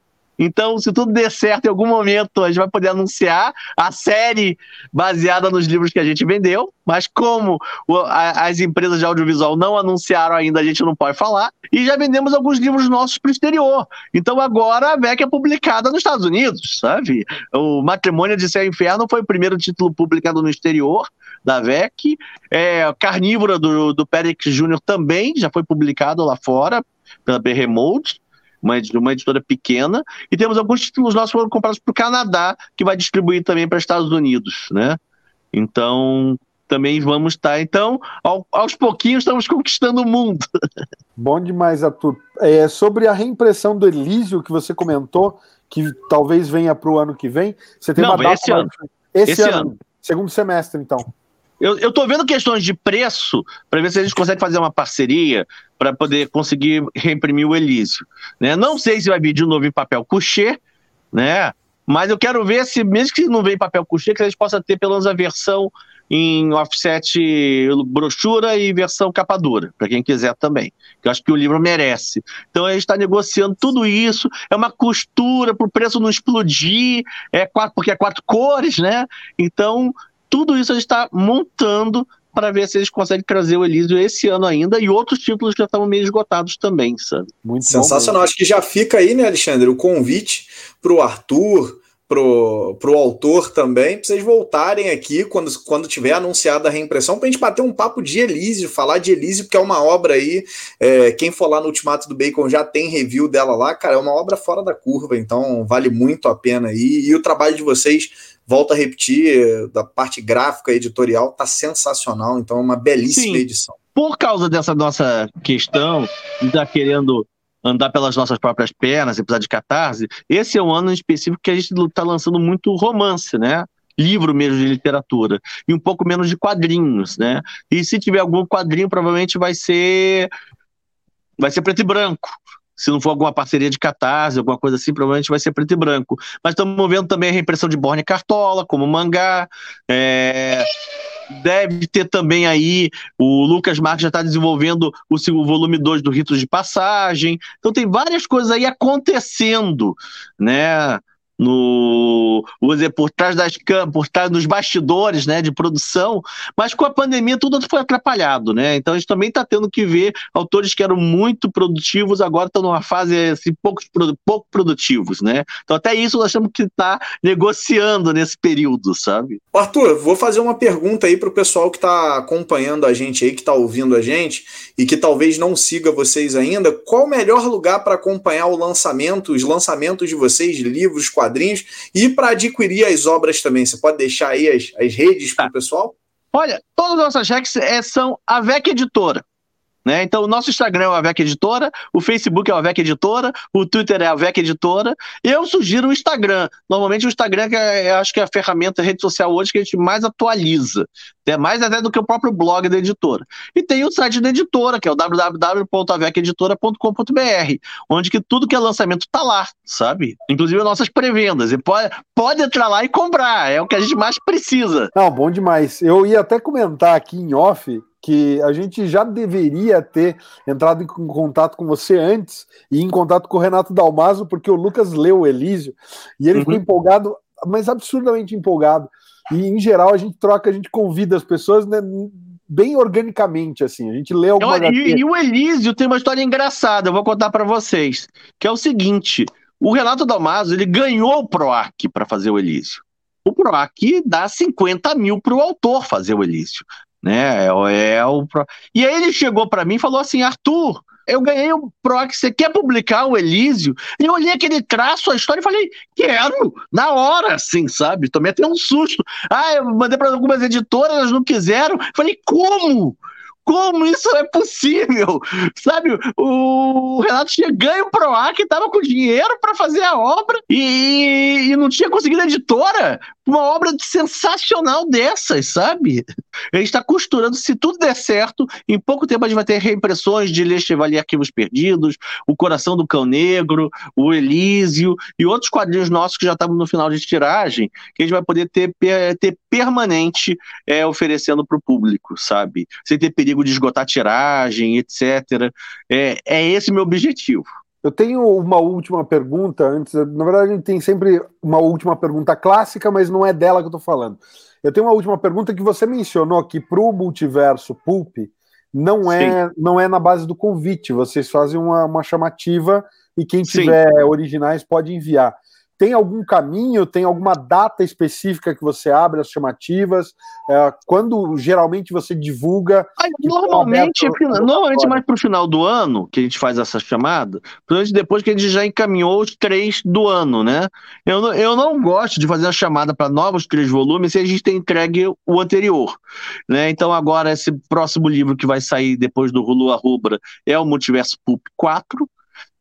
[SPEAKER 3] Então, se tudo der certo em algum momento, a gente vai poder anunciar a série baseada nos livros que a gente vendeu. Mas como as empresas de audiovisual não anunciaram ainda, a gente não pode falar. E já vendemos alguns livros nossos para o exterior. Então agora a VEC é publicada nos Estados Unidos, sabe? O Matrimônio de Céu e Inferno foi o primeiro título publicado no exterior da VEC. É, Carnívora, do, do Périx Júnior, também já foi publicado lá fora, pela Behemoth, uma, uma editora pequena. E temos alguns títulos nossos que foram comprados para o Canadá, que vai distribuir também para os Estados Unidos, né? Então, também vamos estar. Então, ao, aos pouquinhos, estamos conquistando o mundo.
[SPEAKER 1] Bom demais, Arthur. É, sobre a reimpressão do Elísio que você comentou, que talvez venha para o ano que vem, você tem
[SPEAKER 3] Não,
[SPEAKER 1] uma data.
[SPEAKER 3] Esse, ano.
[SPEAKER 1] esse, esse ano, ano. Segundo semestre, então.
[SPEAKER 3] Eu, estou vendo questões de preço para ver se a gente consegue fazer uma parceria para poder conseguir reimprimir o Elísio. Né? Não sei se vai vir de novo em papel coucher, né? mas eu quero ver se, mesmo que não venha em papel coucher, que a gente possa ter pelo menos a versão em offset brochura e versão capa dura, para quem quiser também. Eu acho que o livro merece. Então a gente está negociando tudo isso, é uma costura para o preço não explodir, é quatro, porque é quatro cores, né? Então, tudo isso a gente está montando para ver se eles conseguem trazer o Elísio esse ano ainda e outros títulos que já estavam meio esgotados também, sabe?
[SPEAKER 2] Muito Sensacional. Acho que já fica aí, né, Alexandre, o convite para o Arthur, pro, pro autor também, para vocês voltarem aqui quando, quando tiver anunciada a reimpressão, para a gente bater um papo de Elise, falar de Elise, porque é uma obra aí. É, quem for lá no Ultimato do Bacon já tem review dela lá, cara, é uma obra fora da curva, então vale muito a pena aí. E o trabalho de vocês, volto a repetir, da parte gráfica editorial, tá sensacional, então é uma belíssima Sim. edição.
[SPEAKER 3] Por causa dessa nossa questão de estar tá querendo andar pelas nossas próprias pernas e precisar de catarse, esse é um ano em específico que a gente está lançando muito romance, né? Livro mesmo de literatura. E um pouco menos de quadrinhos, né? E se tiver algum quadrinho, provavelmente vai ser. Vai ser preto e branco. Se não for alguma parceria de catarse, alguma coisa assim, provavelmente vai ser preto e branco. Mas estamos vendo também a reimpressão de Borne Cartola, como mangá. É deve ter também aí, o Lucas Marques já está desenvolvendo o, o volume 2 do Ritos de Passagem. Então tem várias coisas aí acontecendo, né? No vou dizer, por trás das por trás dos bastidores né, de produção, mas com a pandemia tudo foi atrapalhado, né? Então a gente também está tendo que ver autores que eram muito produtivos, agora estão numa fase assim, pouco, pouco produtivos, né? Então até isso nós temos que estar tá negociando nesse período, sabe?
[SPEAKER 2] Arthur, vou fazer uma pergunta aí para o pessoal que está acompanhando a gente aí, que está ouvindo a gente e que talvez não siga vocês ainda. Qual o melhor lugar para acompanhar o lançamento, os lançamentos de vocês, livros, e para adquirir as obras também? Você pode deixar aí as, as redes para o tá. pessoal?
[SPEAKER 3] Olha, todas as nossas redes é, são a VEC Editora. Né? Então, o nosso Instagram é o Avec Editora, o Facebook é o Avec Editora, o Twitter é a Avec Editora. Eu sugiro o Instagram. Normalmente, o Instagram é, acho que é a ferramenta, a rede social hoje que a gente mais atualiza, é mais até do que o próprio blog da editora. E tem o site da editora, que é o www.aveceditora.com.br, onde que tudo que é lançamento está lá, sabe? Inclusive as nossas pré-vendas. E pode, pode entrar lá e comprar, é o que a gente mais precisa.
[SPEAKER 1] Não, bom demais. Eu ia até comentar aqui em off que a gente já deveria ter entrado em contato com você antes e em contato com o Renato Dalmaso, porque o Lucas leu o Elísio e ele uhum. ficou empolgado, mas absurdamente empolgado. E em geral a gente troca, a gente convida as pessoas né, bem organicamente, assim. A gente lê alguma
[SPEAKER 3] então, e, e o Elísio tem uma história engraçada, eu vou contar para vocês, que é o seguinte: o Renato Dalmaso ele ganhou o PROAC para fazer o Elísio. O PROAC dá 50 mil para o autor fazer o Elísio né? É, é o E aí ele chegou para mim e falou assim: Arthur, eu ganhei o PROC, você quer publicar o Elísio? E eu olhei aquele traço, a história e falei, quero, na hora, assim, sabe? Tomei até um susto. Ah, eu mandei para algumas editoras, elas não quiseram. Falei, como? Como isso é possível? Sabe, o Renato tinha ganho o PROAC, estava com dinheiro para fazer a obra e, e, não tinha conseguido editora uma obra sensacional dessas, sabe? A gente está costurando, se tudo der certo, em pouco tempo a gente vai ter reimpressões de Le Chevalier Arquivos Perdidos, O Coração do Cão Negro, O Elísio e outros quadrinhos nossos que já estamos no final de tiragem, que a gente vai poder ter, ter permanente é, oferecendo para o público, sabe? Sem ter perigo de esgotar tiragem, etc. É, é esse meu objetivo.
[SPEAKER 1] Eu tenho uma última pergunta antes. Na verdade, a gente tem sempre uma última pergunta clássica, mas não é dela que eu estou falando. Eu tenho uma última pergunta que você mencionou que para o multiverso Pulp não é, não é na base do convite. Vocês fazem uma, uma chamativa e quem tiver Sim. originais pode enviar. Tem algum caminho, tem alguma data específica que você abre as chamativas? É, quando geralmente você divulga?
[SPEAKER 3] normalmente, normalmente mais para o final do ano que a gente faz essa chamada, principalmente depois que a gente já encaminhou os três do ano, né? Eu, não, eu não gosto de fazer a chamada para novos três volumes se a gente tem entregue o anterior, né? Então agora esse próximo livro que vai sair depois do Hulu Rubra é o Multiverso Pulp 4,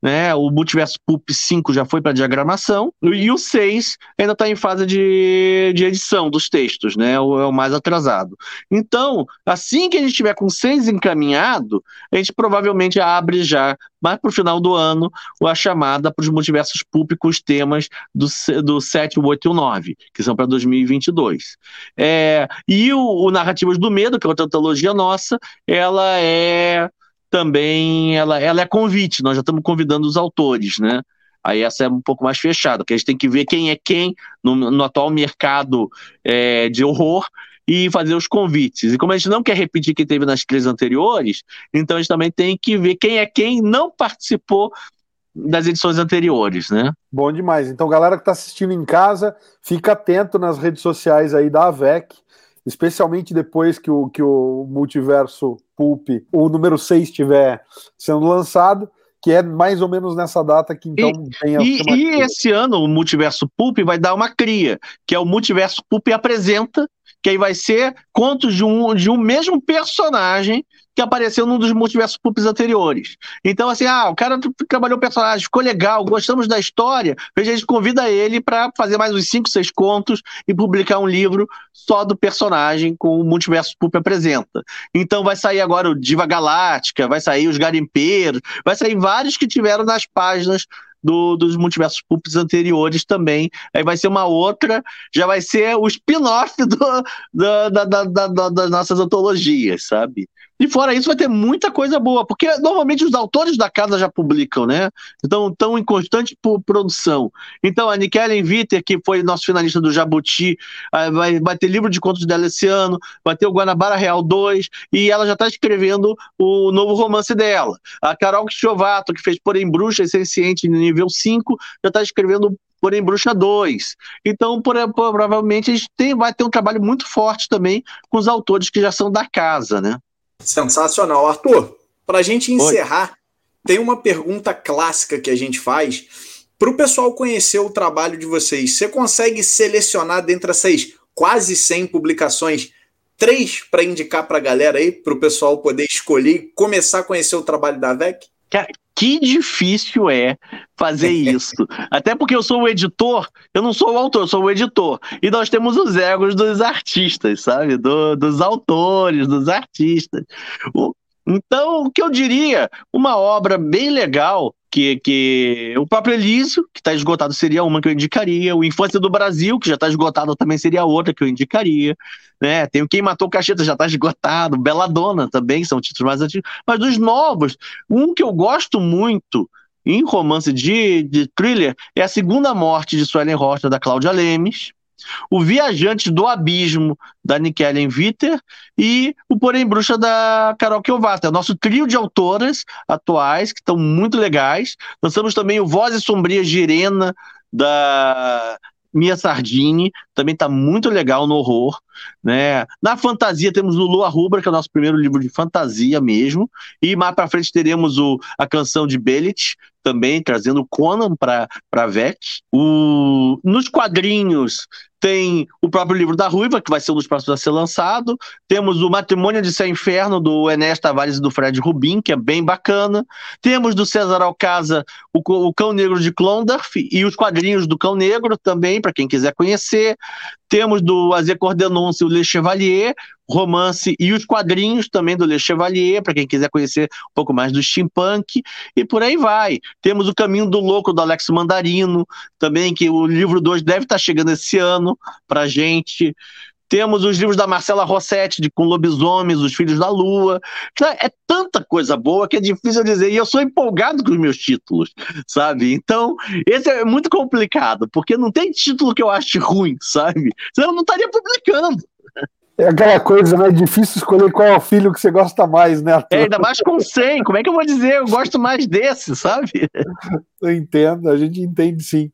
[SPEAKER 3] né? O Multiverso Pulp 5 já foi para diagramação, e o 6 ainda está em fase de, de edição dos textos, né? O, é o mais atrasado. Então, assim que a gente tiver com 6 encaminhado, a gente provavelmente abre já, mais para o final do ano, a chamada para os multiversos Pulp com os temas do, do 7, 8 e o 9, que são para 2022. É, e o, o Narrativas do Medo, que é outra antologia nossa, ela é também ela, ela é convite, nós já estamos convidando os autores, né? Aí essa é um pouco mais fechada, porque a gente tem que ver quem é quem no, no atual mercado é, de horror e fazer os convites. E como a gente não quer repetir quem teve nas três anteriores, então a gente também tem que ver quem é quem não participou das edições anteriores, né?
[SPEAKER 1] Bom demais. Então, galera que está assistindo em casa, fica atento nas redes sociais aí da AVEC, especialmente depois que o, que o multiverso Pulp, o número 6 estiver sendo lançado, que é mais ou menos nessa data que então
[SPEAKER 3] e, tem a e, e esse ano o Multiverso Pulp vai dar uma cria, que é o Multiverso Pulp apresenta, que aí vai ser contos de um, de um mesmo personagem que apareceu num dos multiversos pulps anteriores. Então, assim, ah, o cara trabalhou o personagem, ficou legal, gostamos da história, a gente convida ele para fazer mais uns 5, 6 contos e publicar um livro só do personagem com o multiverso pulp apresenta. Então vai sair agora o Diva Galáctica, vai sair os Garimpeiros, vai sair vários que tiveram nas páginas do, dos multiversos pulps anteriores também. Aí vai ser uma outra, já vai ser o spin-off da, da, da, das nossas antologias, sabe? E fora isso, vai ter muita coisa boa, porque normalmente os autores da casa já publicam, né? Então, estão em constante produção. Então, a Nikellen Viter, que foi nosso finalista do Jabuti, ah, vai, vai ter livro de contos dela esse ano, vai ter o Guanabara Real 2, e ela já está escrevendo o novo romance dela. A Carol Chovato, que fez Porém Bruxa e Senciente no nível 5, já está escrevendo porém Bruxa 2. Então, por, provavelmente, a gente tem, vai ter um trabalho muito forte também com os autores que já são da casa, né?
[SPEAKER 2] Sensacional. Arthur, para a gente encerrar, Oi. tem uma pergunta clássica que a gente faz para o pessoal conhecer o trabalho de vocês. Você consegue selecionar dentre essas quase 100 publicações três para indicar para a galera aí, para o pessoal poder escolher e começar a conhecer o trabalho da VEC?
[SPEAKER 3] Cara, que difícil é fazer isso. Até porque eu sou o editor, eu não sou o autor, eu sou o editor. E nós temos os egos dos artistas, sabe? Do, dos autores, dos artistas. O, então, o que eu diria? Uma obra bem legal que, que o próprio Elísio, que está esgotado, seria uma que eu indicaria. O Infância do Brasil, que já está esgotado, também seria outra que eu indicaria. Né? Tem o Quem Matou Cacheta, já está esgotado. Bela Dona também, são títulos mais antigos. Mas dos novos, um que eu gosto muito em romance de, de thriller é A Segunda Morte de Suelen Rocha, da Cláudia Lemes. O Viajante do Abismo, da Nikellen Viter, e o Porém Bruxa, da Carol Kiovata. É nosso trio de autoras atuais, que estão muito legais. Lançamos também o Vozes Sombrias de Irena, da Mia Sardini, também está muito legal no horror. Né? Na fantasia temos o Lua Rubra, que é o nosso primeiro livro de fantasia mesmo, e mais para frente teremos o, a canção de Belit, também trazendo Conan para a VEC. O, nos quadrinhos tem o próprio livro da Ruiva, que vai ser um dos próximos a ser lançado. Temos o Matrimônio de Céu Inferno, do Enéas Tavares e do Fred Rubin, que é bem bacana. Temos do César Alcasa o, o Cão Negro de Clondorf e os quadrinhos do Cão Negro também, para quem quiser conhecer. Temos do Azer Cordenonce o Le Chevalier, romance e os quadrinhos também do Le Chevalier, para quem quiser conhecer um pouco mais do steampunk, e por aí vai. Temos o Caminho do Louco do Alex Mandarino, também, que o livro 2 deve estar chegando esse ano para gente. Temos os livros da Marcela Rossetti, de Com Lobisomens, Os Filhos da Lua. É tanta coisa boa que é difícil dizer. E eu sou empolgado com os meus títulos, sabe? Então, esse é muito complicado, porque não tem título que eu ache ruim, sabe? Senão eu não estaria publicando.
[SPEAKER 1] É aquela coisa, né? Difícil escolher qual é o filho que você gosta mais, né?
[SPEAKER 3] É, ainda mais com 100. Como é que eu vou dizer? Eu gosto mais desse, sabe?
[SPEAKER 1] Eu entendo, a gente entende sim.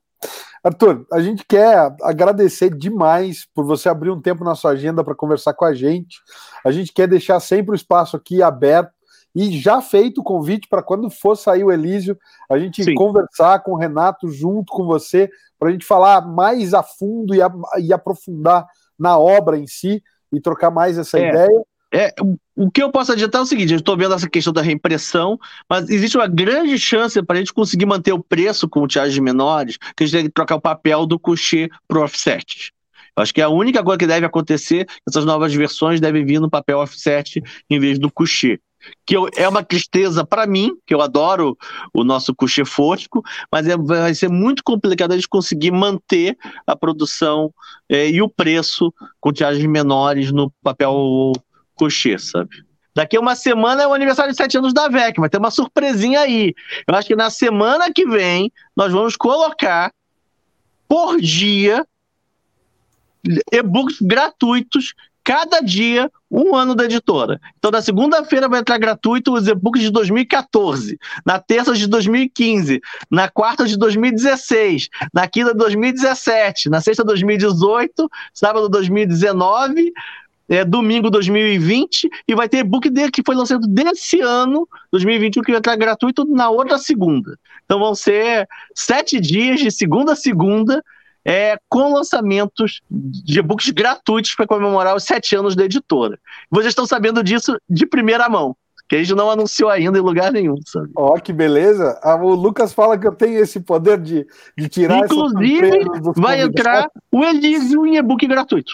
[SPEAKER 1] Arthur, a gente quer agradecer demais por você abrir um tempo na sua agenda para conversar com a gente. A gente quer deixar sempre o espaço aqui aberto e já feito o convite para quando for sair o Elísio, a gente Sim. conversar com o Renato junto com você, para a gente falar mais a fundo e, a, e, aprofundar na obra em si e trocar mais essa é. ideia.
[SPEAKER 3] É, o que eu posso adiantar é o seguinte: eu estou vendo essa questão da reimpressão, mas existe uma grande chance para a gente conseguir manter o preço com tiagens menores, que a gente tem que trocar o papel do coucher para o offset. Eu acho que é a única coisa que deve acontecer, essas novas versões devem vir no papel offset em vez do coucher que eu, é uma tristeza para mim, que eu adoro o nosso coucher fosco, mas é, vai ser muito complicado a gente conseguir manter a produção é, e o preço com tiragens menores no papel coucher, sabe? Daqui a uma semana é o aniversário de sete anos da VEC, vai ter uma surpresinha aí. Eu acho que na semana que vem nós vamos colocar por dia e-books gratuitos cada dia um ano da editora. Então, na segunda-feira vai entrar gratuito os e-books de 2014, na terça de 2015, na quarta de 2016, na quinta de 2017, na sexta de 2018, sábado de 2019, é, domingo 2020, e vai ter e-book dele que foi lançado desse ano, 2021, que vai entrar gratuito na outra segunda. Então vão ser sete dias de segunda a segunda é, com lançamentos de e-books gratuitos para comemorar os sete anos da editora. Vocês estão sabendo disso de primeira mão que a gente não anunciou ainda em lugar nenhum, sabe?
[SPEAKER 1] Ó, oh, que beleza. Ah, o Lucas fala que eu tenho esse poder de, de tirar
[SPEAKER 3] Inclusive, vai entrar o Elísio em e-book gratuito.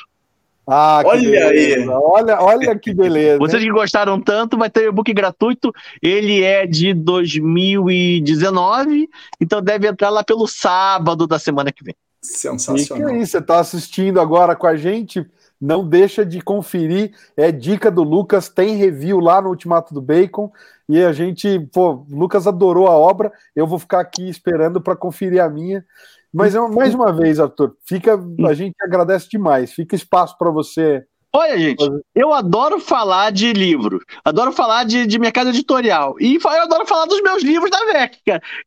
[SPEAKER 1] Ah, olha beleza. aí. Olha, olha que beleza.
[SPEAKER 3] Vocês que gostaram tanto, vai ter e-book gratuito. Ele é de 2019, então deve entrar lá pelo sábado da semana que vem.
[SPEAKER 1] Sensacional. E é isso, você está assistindo agora com a gente, não deixa de conferir, é dica do Lucas, tem review lá no Ultimato do Bacon, e a gente, pô, Lucas adorou a obra, eu vou ficar aqui esperando para conferir a minha. Mas mais uma vez, Arthur, fica, a gente agradece demais, fica espaço para você
[SPEAKER 3] Olha, gente, eu adoro falar de livro, adoro falar de, de mercado editorial e eu adoro falar dos meus livros da VEC.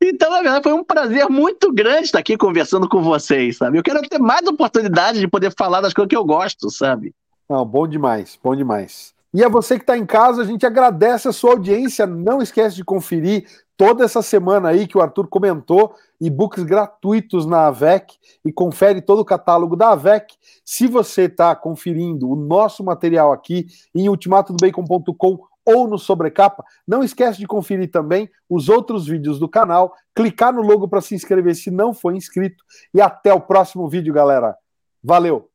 [SPEAKER 3] Então, na verdade, foi um prazer muito grande estar aqui conversando com vocês, sabe? Eu quero ter mais oportunidade de poder falar das coisas que eu gosto, sabe?
[SPEAKER 1] Não, bom demais, bom demais. E a você que está em casa, a gente agradece a sua audiência. Não esquece de conferir toda essa semana aí que o Arthur comentou, e-books gratuitos na AVEC e confere todo o catálogo da AVEC. Se você está conferindo o nosso material aqui em ultimatodobacon.com ou no Sobrecapa, não esquece de conferir também os outros vídeos do canal, clicar no logo para se inscrever se não for inscrito e até o próximo vídeo, galera. Valeu!